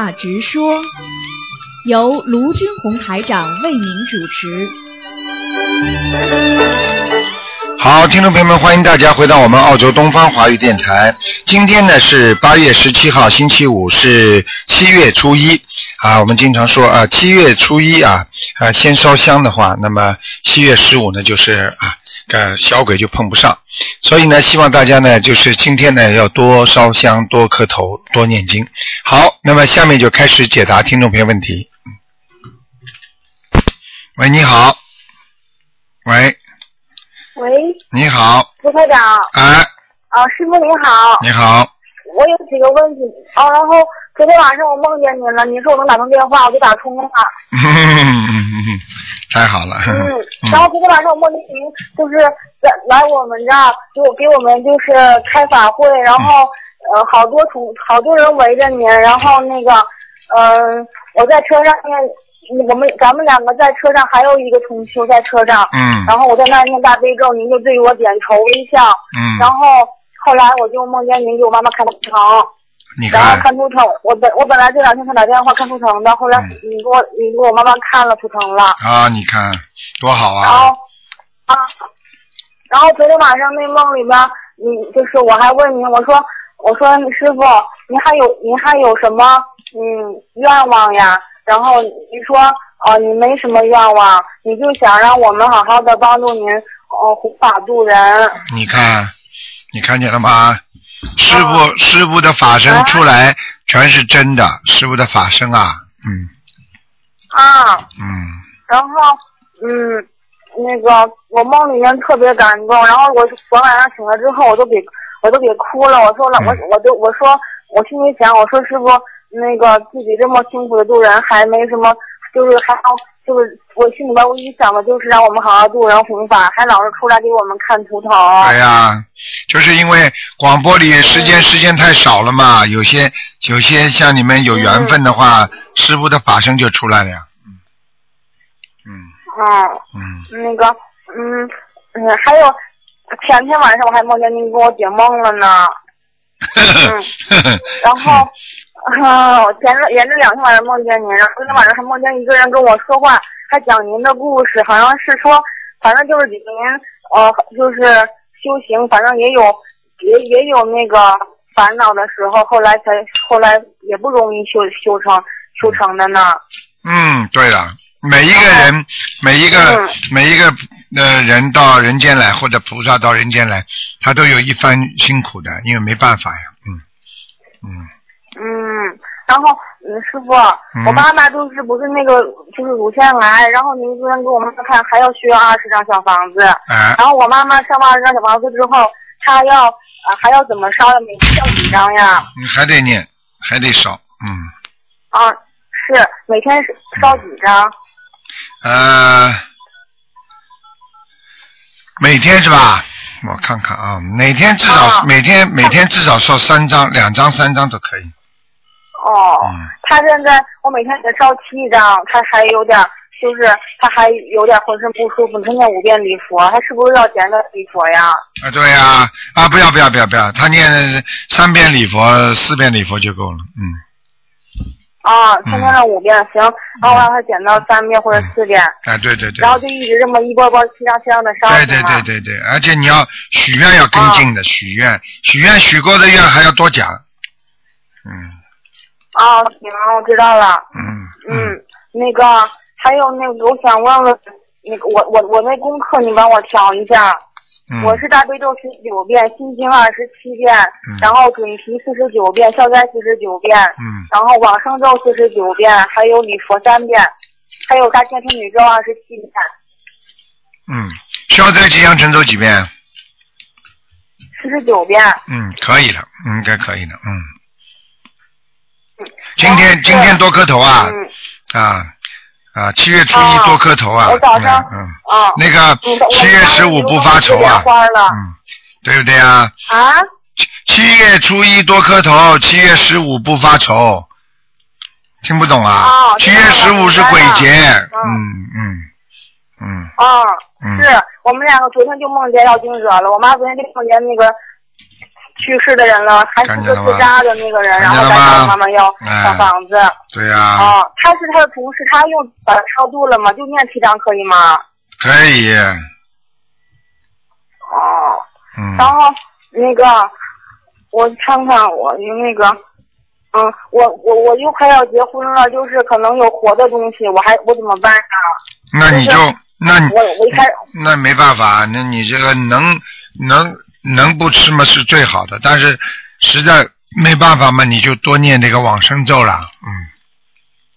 话直说，由卢军红台长为您主持。好，听众朋友们，欢迎大家回到我们澳洲东方华语电台。今天呢是八月十七号，星期五，是七月初一啊。我们经常说啊，七月初一啊，啊先烧香的话，那么七月十五呢就是啊，呃小鬼就碰不上。所以呢，希望大家呢就是今天呢要多烧香、多磕头、多念经。好，那么下面就开始解答听众朋友问题。喂，你好。喂，喂，你好，卢科长，哎，啊，师傅您好，你好，我有几个问题啊，然后昨天晚上我梦见您了，您说我能打通电话，我就打通了。太好了。嗯，然后昨天晚上我梦见您就是来来我们这儿，就给我们就是开法会，然后呃好多同好多人围着您，然后那个嗯、我在车上面。我们咱们两个在车上，还有一个同修在车上，嗯。然后我在那儿念大悲咒，您就对我点头微笑，嗯，然后后来我就梦见您给我妈妈看图腾，你然后看，图腾，我本我本来这两天想打电话看图腾的，后来嗯你给我你给我妈妈看了图腾了，啊，你看多好啊然啊！后啊，然后昨天晚上那梦里边，你就是我还问你，我说我说师傅，您还有您还有什么嗯愿望呀？然后你说哦、你没什么愿望，你就想让我们好好的帮助您呃护法度人。你看，你看见了吗？师傅，啊师傅的法身出来全是真的，师傅的法身啊，嗯。啊，嗯，然后，嗯，那个我梦里面特别感动，然后我昨晚上醒了之后，我都给我都给哭了。我说了，我嗯。我都我说我心里想，我说师傅，那个自己这么辛苦的度人，还没什么，就是还好就是我心里边唯一想的就是让我们好好度人弘法，还老是出来给我们看图腾。哎呀，就是因为广播里时间时间太少了嘛，有些有些像你们有缘分的话，师傅的法身就出来了呀，嗯。嗯，嗯。那个，嗯嗯，还有前天晚上我还梦见您给我解梦了呢。嗯，然后，啊，我前着连着两天晚上梦见您，然后昨天晚上还梦见一个人跟我说话，还讲您的故事，好像是说，反正就是给您，呃，就是修行，反正也有也也有那个烦恼的时候，后来才后来也不容易修修成修成的呢。嗯，对了，每一个人，每一个每一个呃人到人间来，或者菩萨到人间来，他都有一番辛苦的，因为没办法呀，嗯嗯嗯，然后嗯，师傅，嗯我妈妈就是不是那个就是乳腺癌，然后您昨天给我妈妈看还要需要二十张小房子。哎，然后我妈妈上完二十张小房子之后，她要呃还要怎么烧呀？每天要几张呀？你还得念，还得烧，嗯啊，是每天烧几张？呃，每天是吧？我看看啊，每天至少、啊每天每天至少烧三张，两张三张都可以，哦，嗯她现在我每天给他烧七张，他还有点就是他还有点浑身不舒服，他念五遍礼佛，他是不是要减个礼佛呀？啊对呀啊不要不要不要不要，他念三遍礼佛四遍礼佛就够了，嗯。啊，他念了五遍，行，然后我让他减到三遍或者四遍，啊，对对对，然后就一直这么一波波七张七张的烧，对对对对对，而且你要许愿要跟进的，许愿许愿许过的愿还要多讲，嗯啊，行，我知道了。嗯嗯，那个还有那个，我想问问，那个我我我那功课你帮我调一下。嗯，我是大悲咒十九遍，心经二十七遍，嗯然后准提四十九遍，消灾四十九遍，嗯然后往生咒四十九遍，还有礼佛三遍，还有大千天女咒二十七遍，嗯，消灾吉祥神咒几遍？四十九遍。嗯，可以了，嗯应该可以了，嗯。嗯今天今天多磕头啊嗯啊啊！七月初一啊多磕头啊！我早上嗯，那个七月十五不发愁啊，嗯，对不对啊？啊？七七月初一多磕头，七月十五不发愁。听不懂啊？哦七月十五是鬼节，嗯嗯嗯嗯啊，嗯，是我们两个昨天就梦见要经者了，我妈昨天就梦见那个去世的人了，还是个自杀的那个人，然后他爸爸妈妈要小房子。对呀。啊，他是他的同事，他又把他超度了吗？就念七张可以吗？可以。哦。嗯。然后那个，我看看我那个，嗯，我我我又快要结婚了，就是可能有活的东西，我还我怎么办啊？那你就那我我一开那没办法，那你这个能能。能不吃嘛是最好的，但是实在没办法嘛，你就多念这个往生咒了，嗯。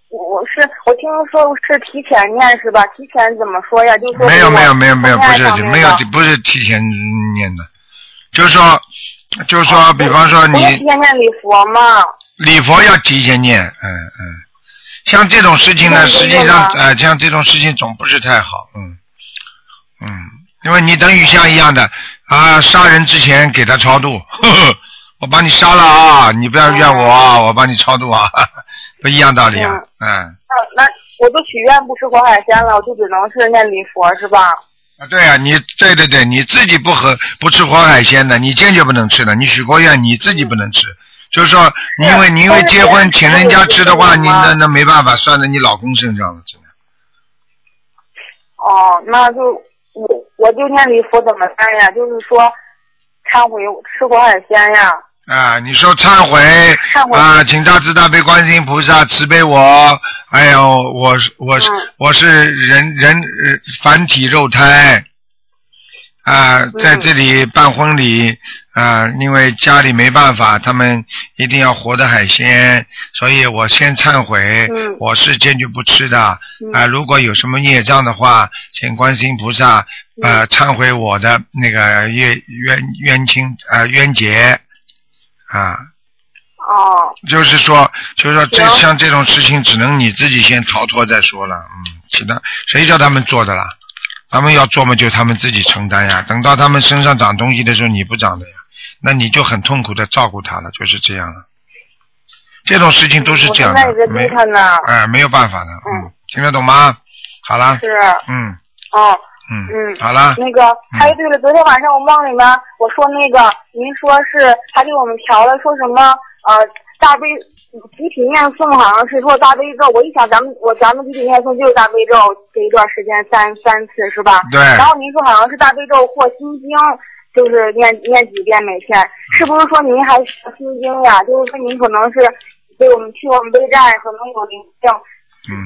我是我听说是提前念是吧？提前怎么说呀？就是没有没有没有没有不是没有不是提前念的，就是说就是说，比方说你提前念礼佛嘛。礼佛要提前念，嗯嗯。像这种事情呢，实际上呃，像这种事情总不是太好，嗯嗯，因为你等于像一样的。啊！杀人之前给他超度，呵 呵我把你杀了啊！你不要怨我啊！我帮你超度啊，不一样道理啊！嗯。那那我都许愿不吃活海鲜了，我就只能是念礼佛是吧？啊，对啊，你对对对，你自己不喝不吃活海鲜的，你坚决不能吃的。你许过愿，你自己不能吃，就是说，因为你因为结婚请人家吃的话，你那那没办法，算在你老公身上了，真的。哦，那就。我我就念礼佛怎么办呀？就是说忏悔吃过海鲜呀。啊，你说忏悔啊，请大慈大悲观世音菩萨慈悲我，哎呦，我我是我是人人凡体肉胎。啊，在这里办婚礼啊，因为家里没办法，他们一定要活的海鲜，所以我先忏悔，我是坚决不吃的啊。如果有什么孽障的话，请观世音菩萨啊忏悔我的那个冤冤冤亲啊冤结啊。哦。就是说，就是说，这像这种事情，只能你自己先逃脱再说了，嗯，其他谁叫他们做的啦？他们要做嘛，就他们自己承担呀。等到他们身上长东西的时候，你不长的呀，那你就很痛苦的照顾他了，就是这样。这种事情都是这样的，没哎，没有办法的。嗯，听得懂吗？好了。是。嗯。哦。嗯嗯。好了。那个，还有对了，昨天晚上我梦里面我说那个，您说是他给我们调了，说什么呃大悲。集体念诵好像是做大悲咒，我一想咱们我咱们集体念诵就是大悲咒，这一段时间三三次是吧？对。然后您说好像是大悲咒或心经，就是念念几遍每天，是不是说您还心经呀？就是说您可能是被我们去我们背债，可能有灵性，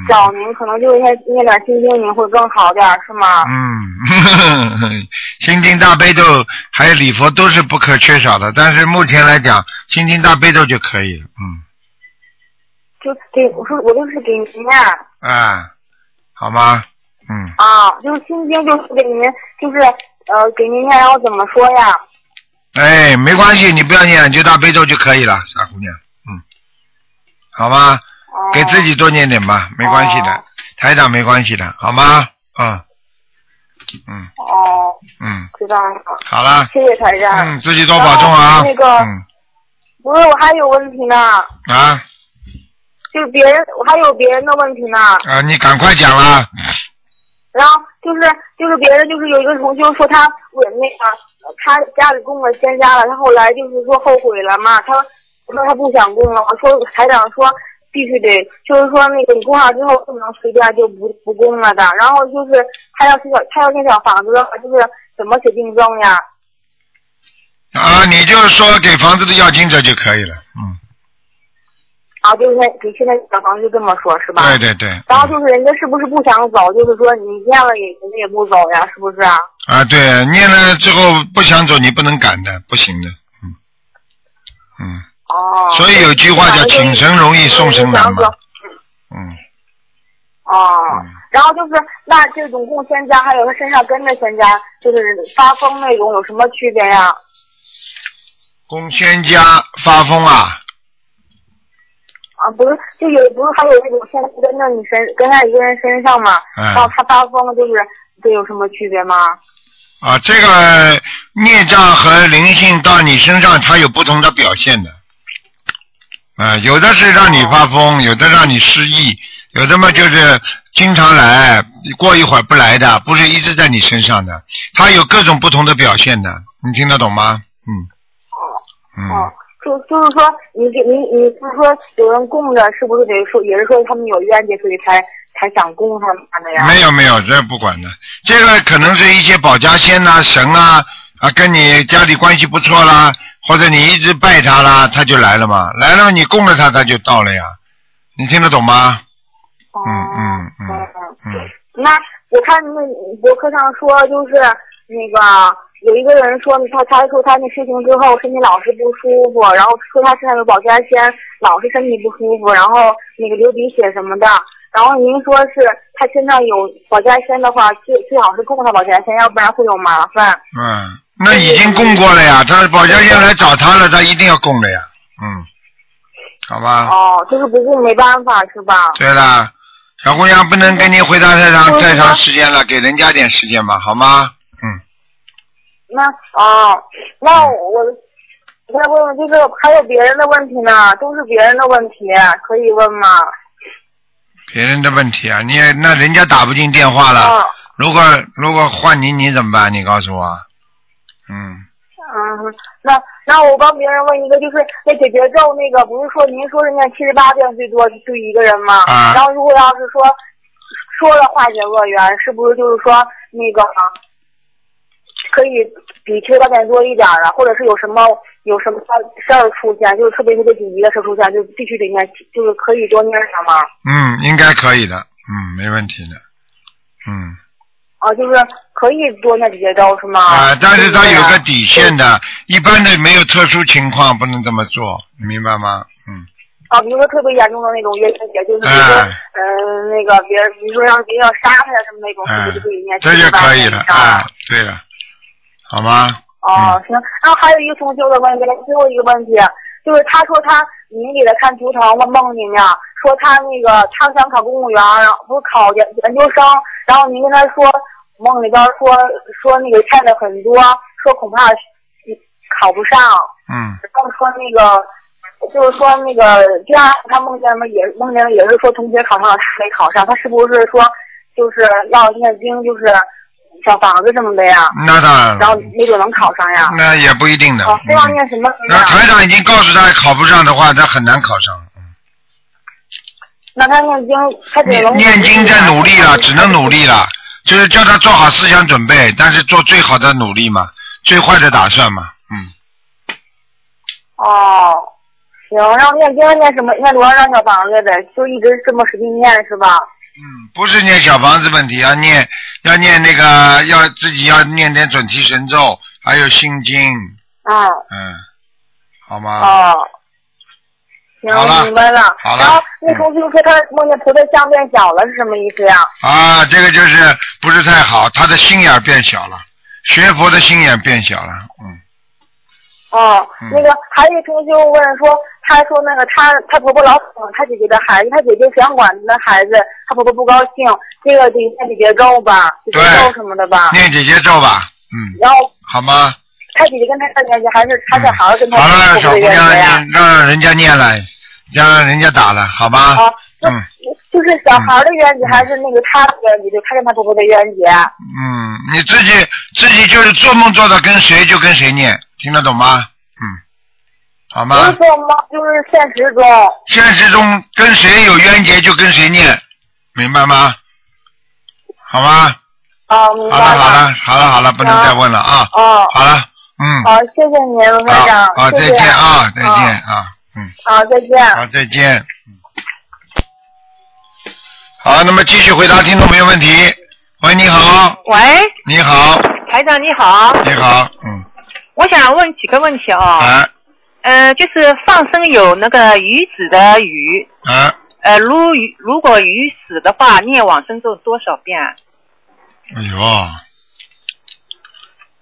找您可能就是念念点心经，您会更好点，是吗？嗯，心经大悲咒还有礼佛都是不可缺少的，但是目前来讲，心经大悲咒就可以了，嗯。就给我说，我就是给您念。哎，好吗？嗯。啊，就是心经，就是给您，就是呃，给您念，然后怎么说呀？哎，没关系，你不要念，就大悲咒就可以了，傻姑娘。嗯。好吗。哦。给自己多念点吧，没关系的，台长没关系的，好吗？嗯。嗯。哦。嗯。知道了。好了。谢谢台长。嗯，自己多保重啊。那个。嗯。不是，我还有问题呢。啊。就是别人，我还有别人的问题呢。啊，你赶快讲了。然后就是就是别人就是有一个同学说他问那个他家里供了仙家了，他后来就是说后悔了嘛，他说他不想供了。我说台长说必须得，就是说那个你供上之后不能随便就不不供了的。然后就是他要是小他要建小房子的话，就是怎么写订正呀？啊，你就是说给房子的要金者就可以了，嗯。啊，就是给现在小房子就这么说，是吧？对对对。然后就是人家是不是不想走？就是说你念了也人家也不走呀，是不是啊？啊，对，念了之后不想走，你不能赶的，不行的，嗯嗯。哦。所以有句话叫“请神容易送神难”嘛。嗯。哦。然后就是那这种供仙家，还有他身上跟着仙家，就是发疯那种，有什么区别呀？供仙家发疯啊？啊，不是，就有不是还有那种现在跟着你身跟在一个人身上嘛，然后他发疯，就是这有什么区别吗？啊，这个孽障和灵性到你身上，它有不同的表现的。啊，有的是让你发疯，有的让你失忆，有的嘛就是经常来，过一会儿不来的，不是一直在你身上的，它有各种不同的表现的，你听得懂吗？嗯。嗯，哦，就就是说，你给你你不是说有人供着，是不是得说也是说他们有冤结，所以才才想供他们的呀？没有没有，这不管的，这个可能是一些保家仙呐、神啊啊，跟你家里关系不错啦，或者你一直拜他啦，他就来了嘛，来了你供着他，他就到了呀，你听得懂吗？嗯嗯嗯嗯，那我看那博客上说，就是那个有一个人说他他说他那事情之后身体老是不舒服，然后说他身上有保家仙，老是身体不舒服，然后那个流鼻血什么的。然后您说是他身上有保家仙的话，最最好是供他保家仙，要不然会有麻烦。嗯，那已经供过了呀，他保家仙来找他了，他一定要供的呀，嗯，好吧。哦，就是不供没办法是吧？对了，小姑娘不能跟您回答太长太长时间了，给人家点时间吧，好吗？嗯，那啊，那我我再问问，就是还有别人的问题呢，都是别人的问题，可以问吗？别人的问题啊，你那人家打不进电话了，啊，如果如果换你，你怎么办？你告诉我。嗯，嗯，那那我帮别人问一个，就是那解决咒那个，不是说您说是念七十八遍最多就一个人吗？啊然后如果要是说说了化解恶缘，是不是就是说那个可以比七十八遍多一点了，或者是有什么有什么事儿出现，就是特别特别紧急的事儿出现，就必须得念，就是可以多念点吗？嗯，应该可以的，嗯，没问题的，嗯，啊，就是可以多念几节招是吗？啊、但是它有个底线的。一般的没有特殊情况不能这么做，你明白吗？嗯，啊，比如说特别严重的那种冤结，就是比如说，哎嗯、那个别人，比如说让别人要杀他呀什么那种，是哎不是就可以念这就可以了，哎啊，，对了，好吗？哦，行。然后还有一个同修的问题，最后一个问题就是，他说他您给他看图腾，我梦里面说他那个他想考公务员，然后不是考研研究生，然后您跟他说梦里边说说那个欠的很多，说恐怕考不上，嗯，然后说那个，就是说那个第二他梦见了也梦见了也是说同学考上了，他没考上，他是不是说就是要念经，就是小房子什么的呀？那当然然后了，没准能考上呀？那也不一定的。哦，非要嗯念什么那？台长已经告诉他考不上的话，他很难考上。嗯那他念经，他只能念念经在努力了，只能努力了，就是叫他做好思想准备，但是做最好的努力嘛，最坏的打算嘛，嗯，哦，行，然后念经念什么？念多少张小房子的？就一直这么使劲念是吧？嗯，不是念小房子问题，要念要念那个要自己要念点准提神咒，还有心经，嗯，嗯，好吗？哦。行了，明白了。好了然后那嗯同学说他梦见菩萨像变小了，是什么意思呀？啊，这个就是不是太好，他的心眼变小了，学佛的心眼变小了，嗯，哦嗯，那个还有一同学问说，他说那个他他婆婆老哄他姐姐的孩子，他姐姐想管他的孩子，他婆婆不高兴，这个得念姐姐咒吧，姐姐咒什么的吧。念姐姐咒吧，嗯，然后好吗？他姐姐跟他的关系，还是他小孩跟他嗯好了，小姑让人家念了，让人家打了，好吧？啊，那嗯就是小孩的冤结，还是那个他的冤结？就他跟他婆婆的冤结？嗯，你自己自己就是做梦做到跟谁就跟谁念，听得懂吗？嗯，好不是吗？就是现实中。现实中跟谁有冤结就跟谁念，明白吗？好吗？啊，明白好了好了好了好了，不能再问了啊！哦，好了，嗯，好，谢谢您，卢台长好，，再见啊，再见啊啊，嗯，好，再见。好，再见。嗯好，那么继续回答听众朋友问题。喂，你好，喂，你好，台长你好，你好，嗯，我想问几个问题啊、哎呃，就是放生有那个鱼子的鱼，啊，呃，如鱼如果鱼死的话，念往生咒多少遍？哎呦，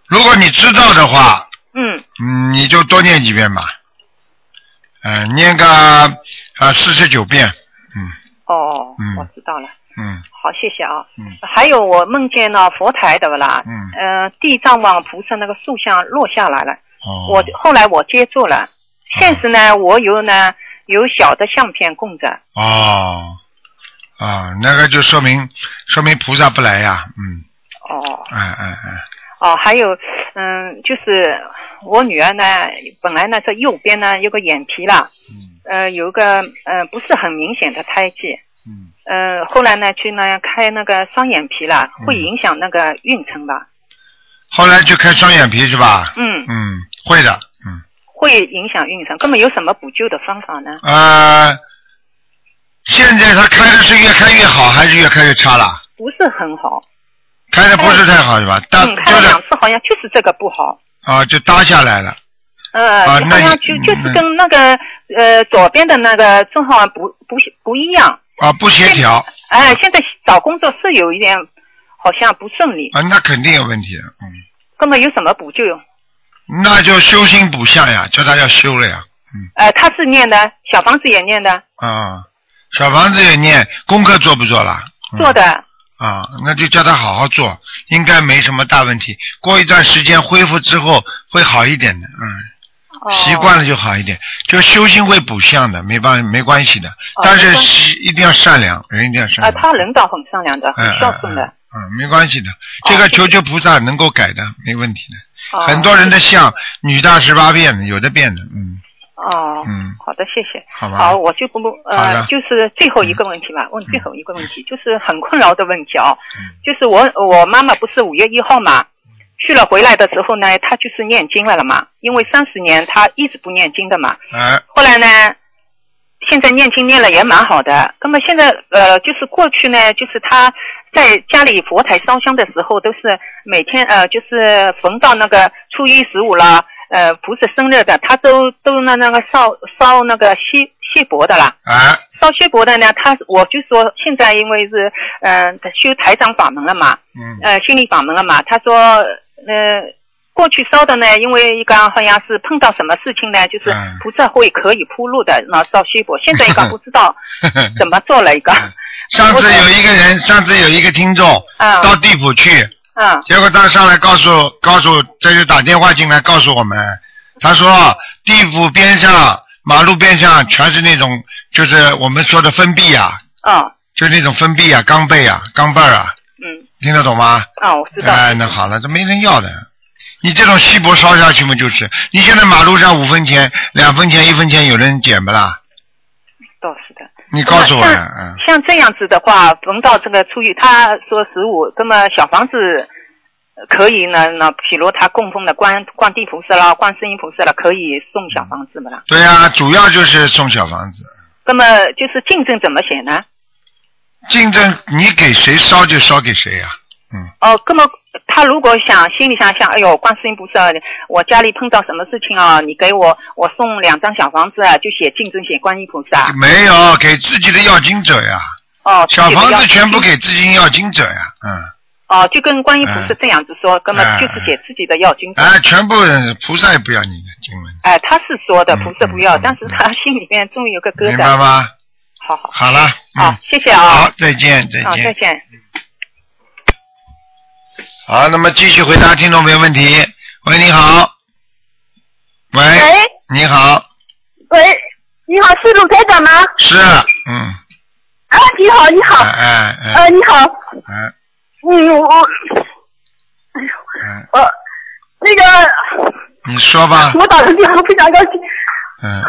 如果你知道的话，嗯，嗯，你就多念几遍吧，嗯、念个啊四十九遍，嗯。哦，嗯。我知道了，嗯。好，谢谢啊。嗯。还有我梦见了佛台的不啦？嗯，呃，地藏王菩萨那个塑像落下来了，哦，我后来我接住了。现实呢，我有呢有小的相片供着。哦，啊，那个就说明说明菩萨不来呀，嗯，哦。哎哎哎，哦，还有，嗯，就是我女儿呢，本来呢这右边呢有个眼皮啦，嗯。呃，有个呃不是很明显的胎记，嗯，呃，后来呢去那样开那个双眼皮了，嗯会影响那个运程吧？后来就开双眼皮是吧？嗯，嗯，会的，嗯，会影响运程，根本有什么补救的方法呢？呃，现在他开的是越开越好，还是越开越差了？不是很好，开的不是太好是吧？但嗯，开了两次好像就是这个不好。啊，就搭下来了。呃，好像就就是跟那个呃左边的那个正好不不不一样。啊，不协调哎，现在找工作是有一点好像不顺利，啊，那肯定有问题的，嗯，根本有什么补救？那就修心补相呀，叫他要修了呀，嗯呃，他是念的，小房子也念的，啊，小房子也念，功课做不做了？嗯做的。啊，那就叫他好好做，应该没什么大问题。过一段时间恢复之后会好一点的，嗯，哦习惯了就好一点。就修心会补相的，没办没关系的。哦但是一定要善良，人一定要善啊，良。他人倒很善良的，嗯很孝顺的。嗯嗯，嗯没关系的，这个哦求求菩萨能够改的，没问题的。哦很多人的相女大十八变的，有的变的，嗯哦，嗯，好的，谢谢。好吧。好，我就不呃，就是最后一个问题吧，问最后一个问题，就是很困扰的问题啊，嗯就是我我妈妈不是五月一号嘛，去了回来的时候呢，他就是念经了了嘛，因为三十年他一直不念经的嘛，哎，后来呢，现在念经念了也蛮好的。那么现在呃，就是过去呢，就是他在家里佛台烧香的时候，都是每天呃，就是逢到那个初一十五了，呃，菩萨生日的，他都都那那个烧烧那个锡锡箔的啦。啊，烧锡箔的呢，他我就说现在因为是嗯、呃、修台长法门了嘛，嗯，呃心理法门了嘛，他说呃。过去烧的呢，因为一个好像是碰到什么事情呢，就是嗯。菩萨会可以铺路的，那烧锡箔。现在一个不知道 怎么做了一个，上次有一个人，上次有一个听众啊到地府去，啊结果他上来告诉告诉，这就打电话进来告诉我们，他说地府边上马路边上全是那种就是我们说的封闭啊，啊就是那种封闭啊，钢背啊，钢镚啊，嗯听得懂吗？啊，我知道。哎，那好了，这没人要的。你这种锡箔烧下去嘛，就是你现在马路上五分钱、两分钱、一分钱，有人捡不啦？倒是的。你告诉我呀，像嗯，像这样子的话，逢到这个初一，他说十五，那么小房子呃可以呢？那比如他供奉的观观地菩萨啦、观世音菩萨啦，可以送小房子不啦。对呀、主要就是送小房子。那么就是竞争怎么写呢？竞争，你给谁烧就烧给谁呀、嗯，哦，那么他如果想心里想想，哎呦，观世音菩萨，我家里碰到什么事情啊？你给我，我送两张小房子啊，就写竞争写观音菩萨。没有给自己的要经者呀，哦，小房子全部给。自己要经者呀，嗯，哦，就跟观音菩萨这样子说，那么哎就是写自己的要经者。哎，全部菩萨也不要你的经文，哎，他是说的嗯菩萨不要，嗯但是他心里面终于有个疙瘩明白瘩。吗？好好好了，好嗯，，谢谢啊。好，再见，再好，再见。好，那么继续回答听众朋友问题。喂，你好。喂，喂你好，喂，你好，是鲁台长吗？是，嗯，啊，你好，你好，哎哎哎呃，你好，哎嗯，我，哎，呦。我，那个，你说吧，我打的电话非常高兴。嗯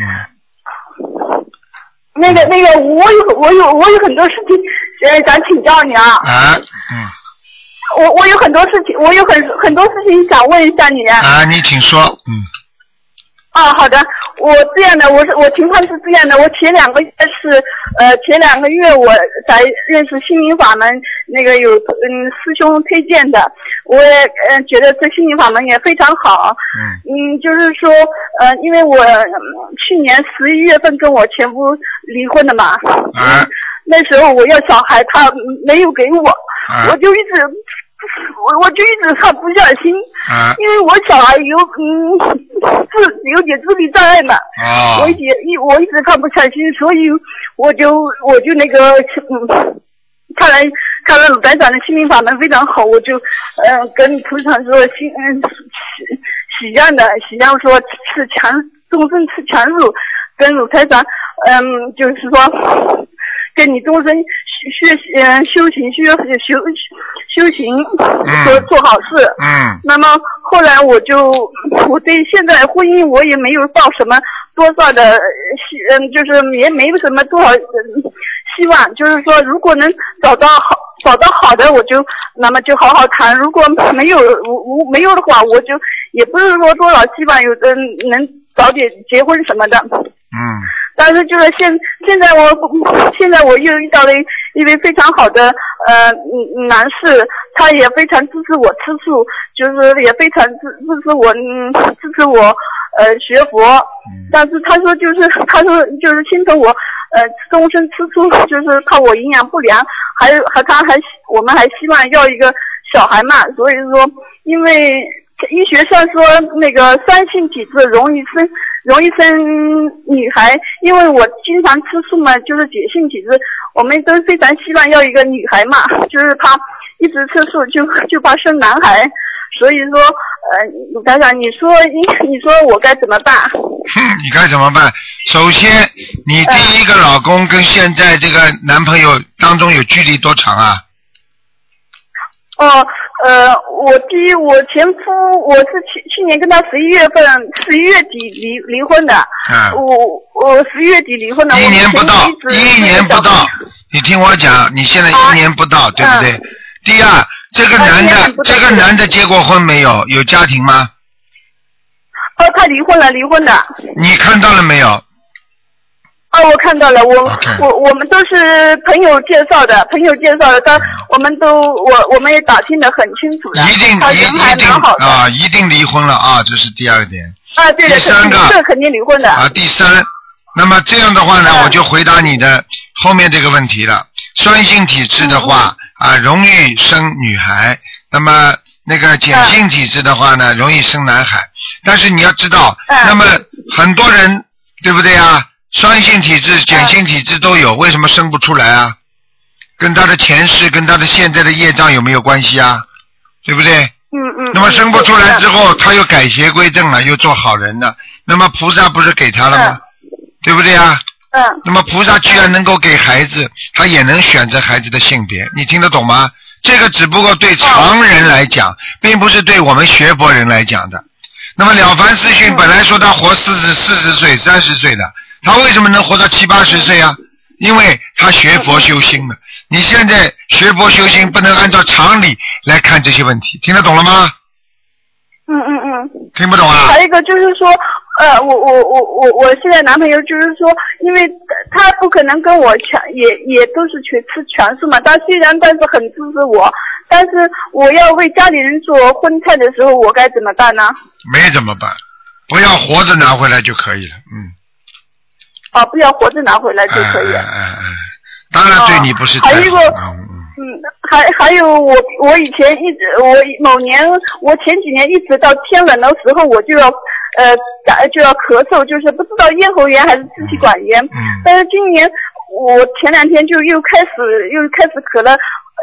嗯，那个，那个，我有，我有，我有很多事情，呃，想请教你啊。啊，嗯，我我有很多事情，我有很很多事情想问一下你。啊，你请说，嗯，啊，好的，我这样的，我是我情况是这样的，我前两个月是呃前两个月我才认识心灵法门，那个有嗯师兄推荐的，我也呃觉得这心灵法门也非常好，嗯。嗯，就是说呃因为我、嗯去年十一月份跟我前夫离婚的嘛，啊。那时候我要小孩，他没有给我，啊。我就一直 我我就一直很不下心。啊因为我小孩有嗯自有点智力障碍嘛，我哦一一我一直看不下心，所以我就我就那个嗯，看来看来鲁班长的心灵法门非常好，我就嗯、呃跟菩萨说心嗯许许愿的许愿说吃强终身吃强乳，跟鲁台长嗯就是说跟你终身学习嗯修行，需要修修行做嗯。做好事。嗯。那么后来我就我对现在婚姻我也没有抱什么多少的呃希嗯，就是也没有什么多少、嗯希望，就是说如果能找到好找到好的，我就那么就好好谈；如果没有无无没有的话，我就也不是说多少希望有的能早点结婚什么的。嗯但是就是现现在我现在我又遇到了一位非常好的呃嗯男士，他也非常支持我吃素，就是也非常支支持我嗯支持我呃学佛，但是他说就是他说就是心疼我呃终身吃素，就是怕我营养不良，还有还他还我们还希望要一个小孩嘛，所以说因为医学上说那个酸性体质容易生容易生女孩，因为我经常吃素嘛，就是解性体质，我们都非常希望要一个女孩嘛，就是怕一直吃素就就怕生男孩，所以说呃，卢台长，你说你你说我该怎么办？哼，你该怎么办？首先，你第一个老公跟现在这个男朋友当中有距离多长啊？哦，呃，我第一，我前夫我是去去年跟他十一月份十一月底离离婚的，嗯我我十一月底离婚的，一年不到一，年不到你听我讲，你现在一年不到，对不对？第二，这个男的这个男的结过婚没有？有家庭吗？哦，他离婚了，离婚的。你看到了没有？哦，我看到了，我我我们都是朋友介绍的，朋友介绍的，但我们都我我们也打听的很清楚的，一定一他人还一定蛮好的啊，一定离婚了啊，这是第二点啊，对的，第三个这肯定离婚的，啊。第三，那么这样的话呢，嗯我就回答你的后面这个问题了。酸性体质的话嗯啊，容易生女孩；那么那个碱性体质的话呢，容易生男孩。但是你要知道，嗯那么很多人对不对啊？酸性体质、碱性体质都有，为什么生不出来啊？跟他的前世、跟他的现在的业障有没有关系啊？对不对？嗯嗯。那么生不出来之后，他又改邪归正了，又做好人了。那么菩萨不是给他了吗？对不对啊？嗯那么菩萨居然能够给孩子，他也能选择孩子的性别，你听得懂吗？这个只不过对常人来讲，并不是对我们学佛人来讲的。那么了凡四训本来说他活四十四十岁、三十岁的，他为什么能活到七八十岁啊？因为他学佛修心了。你现在学佛修心，不能按照常理来看这些问题，听得懂了吗？嗯嗯嗯。听不懂啊？还有一个就是说，呃，我我我我我现在男朋友就是说，因为他不可能跟我全也也都是全吃全素嘛，他虽然但是很支持我，但是我要为家里人做荤菜的时候，我该怎么办呢？没怎么办？不要活着拿回来就可以了，嗯。啊，不要活着拿回来就可以了。哎哎哎，当然对你不是太还有一个。嗯嗯嗯，还还有我我以前一直我某年我前几年一直到天冷的时候我就要呃打就要咳嗽，就是不知道咽喉炎还是支气管炎。嗯但是今年我前两天就又开始又开始咳了，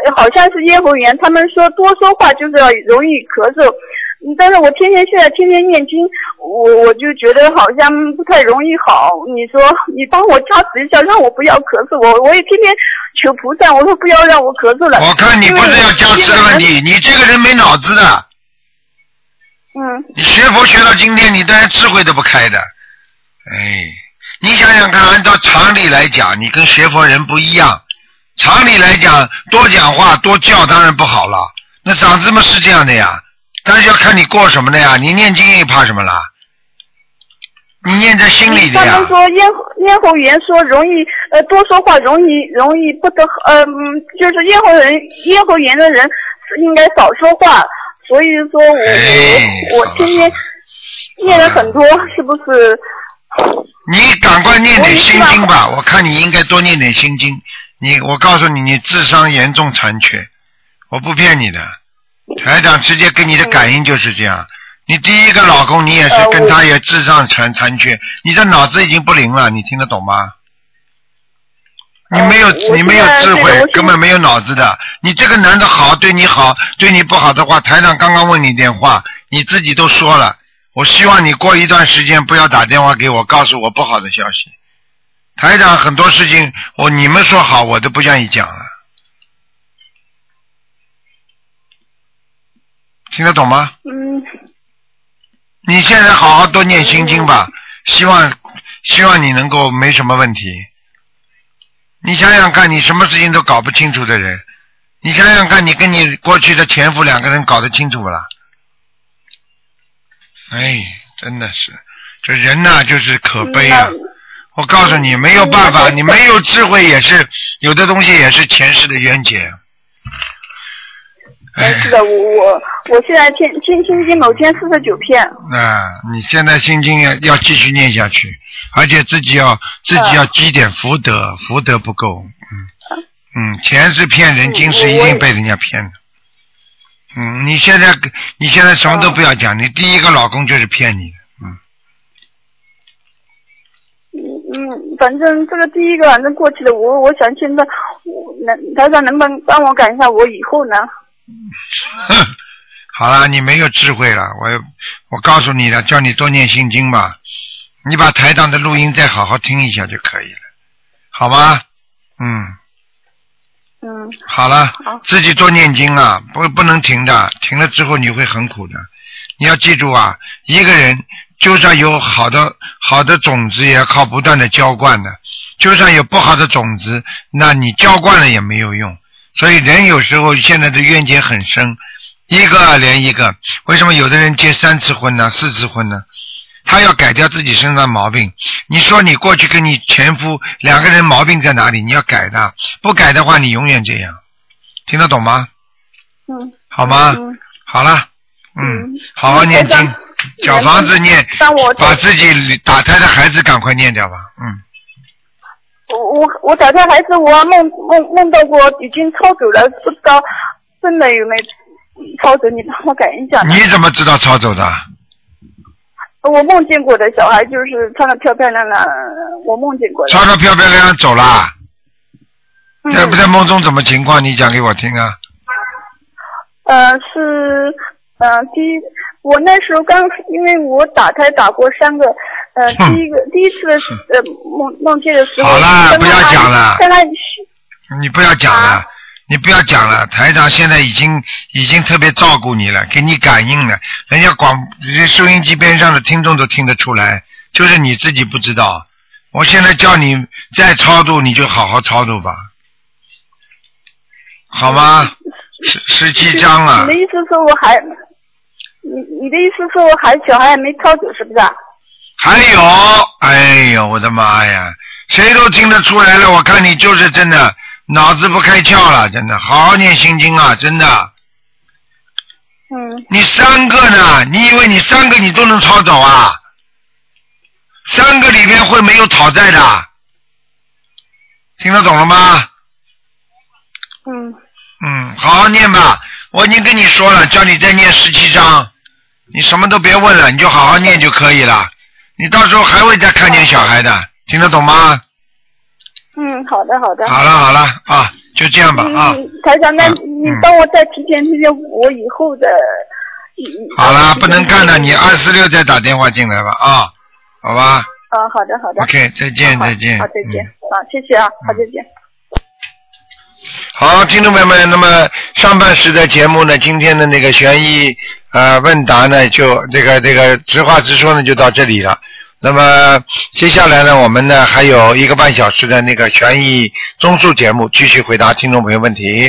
呃好像是咽喉炎。他们说多说话就是要容易咳嗽。嗯但是我天天现在天天念经，我我就觉得好像不太容易好。你说你帮我加持一下，让我不要咳嗽。我我也天天求菩萨，我说不要让我咳嗽了。我看你不是要加持的问题，你这个人没脑子的。嗯。你学佛学到今天，你当然智慧都不开的。哎，你想想看，按照常理来讲，你跟学佛人不一样。常理来讲，多讲话多叫当然不好了。那嗓子嘛是这样的呀，但是要看你过什么的呀。你念经你怕什么啦？你念在心里的呀他们。说咽喉咽喉炎说容易呃多说话容易容易不得呃嗯就是咽喉人咽喉炎的人是应该少说话，所以说我、哎我我天天念了很多，是不是？你赶快念点心经吧，我看你应该多念点心经。你，我告诉你，你智商严重残缺，我不骗你的。台长直接给你的感应就是这样。你第一个老公，你也是呃跟他也智障残残缺，你这脑子已经不灵了，你听得懂吗？你没有，你没有智慧根本没有脑子的。你这个男的好，对你好，对你不好的话，台长刚刚问你电话，你自己都说了。我希望你过一段时间不要打电话给我，告诉我不好的消息。台长很多事情，我你们说好，我都不愿意讲了。听得懂吗？嗯你现在好好多念心经吧，希望希望你能够没什么问题。你想想看，你什么事情都搞不清楚的人，你想想看，你跟你过去的前夫两个人搞得清楚不啦？哎，真的是，这人呐、就是可悲啊！嗯我告诉你，没有办法，嗯你没有智慧也是有的东西也是前世的冤结。那是的，我我我现在天天心经某天四十九篇，啊，你现在心经要要继续念下去，而且自己要自己要积点福德，福德不够，嗯嗯，钱是骗人，金是一定被人家骗的。嗯，你现在你现在什么都不要讲，你第一个老公就是骗你的，嗯，嗯嗯，反正这个第一个反正过去了，我我想现在我能台长能不能帮我改一下我以后呢？哼，好了，你没有智慧了，我我告诉你了，叫你多念心经吧，你把台长的录音再好好听一下就可以了，好吗？嗯。嗯好了好，自己多念经啊，不不能停的，停了之后你会很苦的。你要记住啊，一个人就算有好的好的种子，也要靠不断的浇灌的；就算有不好的种子，那你浇灌了也没有用。所以人有时候现在的冤结很深，一个连一个。为什么有的人结三次婚呢、四次婚呢？他要改掉自己身上的毛病。你说你过去跟你前夫两个人毛病在哪里？你要改的，不改的话，你永远这样。听得懂吗？嗯，好吗？嗯。好了，嗯。嗯，好好念经，小房子念，把自己打胎的孩子赶快念掉吧。嗯，我我我打胎孩子，我梦梦梦到过已经超走了，不知道真的有没有超走，你帮我改一下。你怎么知道超走的？我梦见过的小孩就是穿的漂漂亮亮，我梦见过的。穿的漂漂亮亮走了，嗯在不在梦中什么情况？你讲给我听啊。呃，是呃，第一，我那时候刚，因为我打胎打过三个，呃，第一个第一次呃梦梦见的时候，好了不要讲了你不要讲了，啊你不要讲了。台长现在已经已经特别照顾你了，给你感应了，人家广人家收音机边上的听众都听得出来，就是你自己不知道。我现在叫你再超度，你就好好超度吧，好吗？十十七章了你的，意思说我还，你你的意思说我还小孩还没超走是不是啊？还有，哎呦，我的妈呀，谁都听得出来了。我看你就是真的脑子不开窍了，真的，好好念心经啊，真的。嗯你三个呢？你以为你三个你都能抄走啊？三个里面会没有讨债的，听得懂了吗？嗯嗯，好好念吧。我已经跟你说了，叫你再念十七章，你什么都别问了，你就好好念就可以了。你到时候还会再看见小孩的，听得懂吗？嗯，好的好的。好了好了啊，就这样吧啊。嗯，台长，那嗯你嗯帮我再提前提前我以后的。嗯好了，不能干了，你二四六再打电话进来吧啊，好吧啊，好的好的。？OK，再见再见。好，再见。嗯啊，谢谢啊，好，再见。好，听众朋友们，那么上半时的节目呢，今天的那个悬疑呃问答呢，就这个这个直话直说呢，就到这里了。那么接下来呢，我们呢还有一个半小时的那个权益综述节目，继续回答听众朋友问题。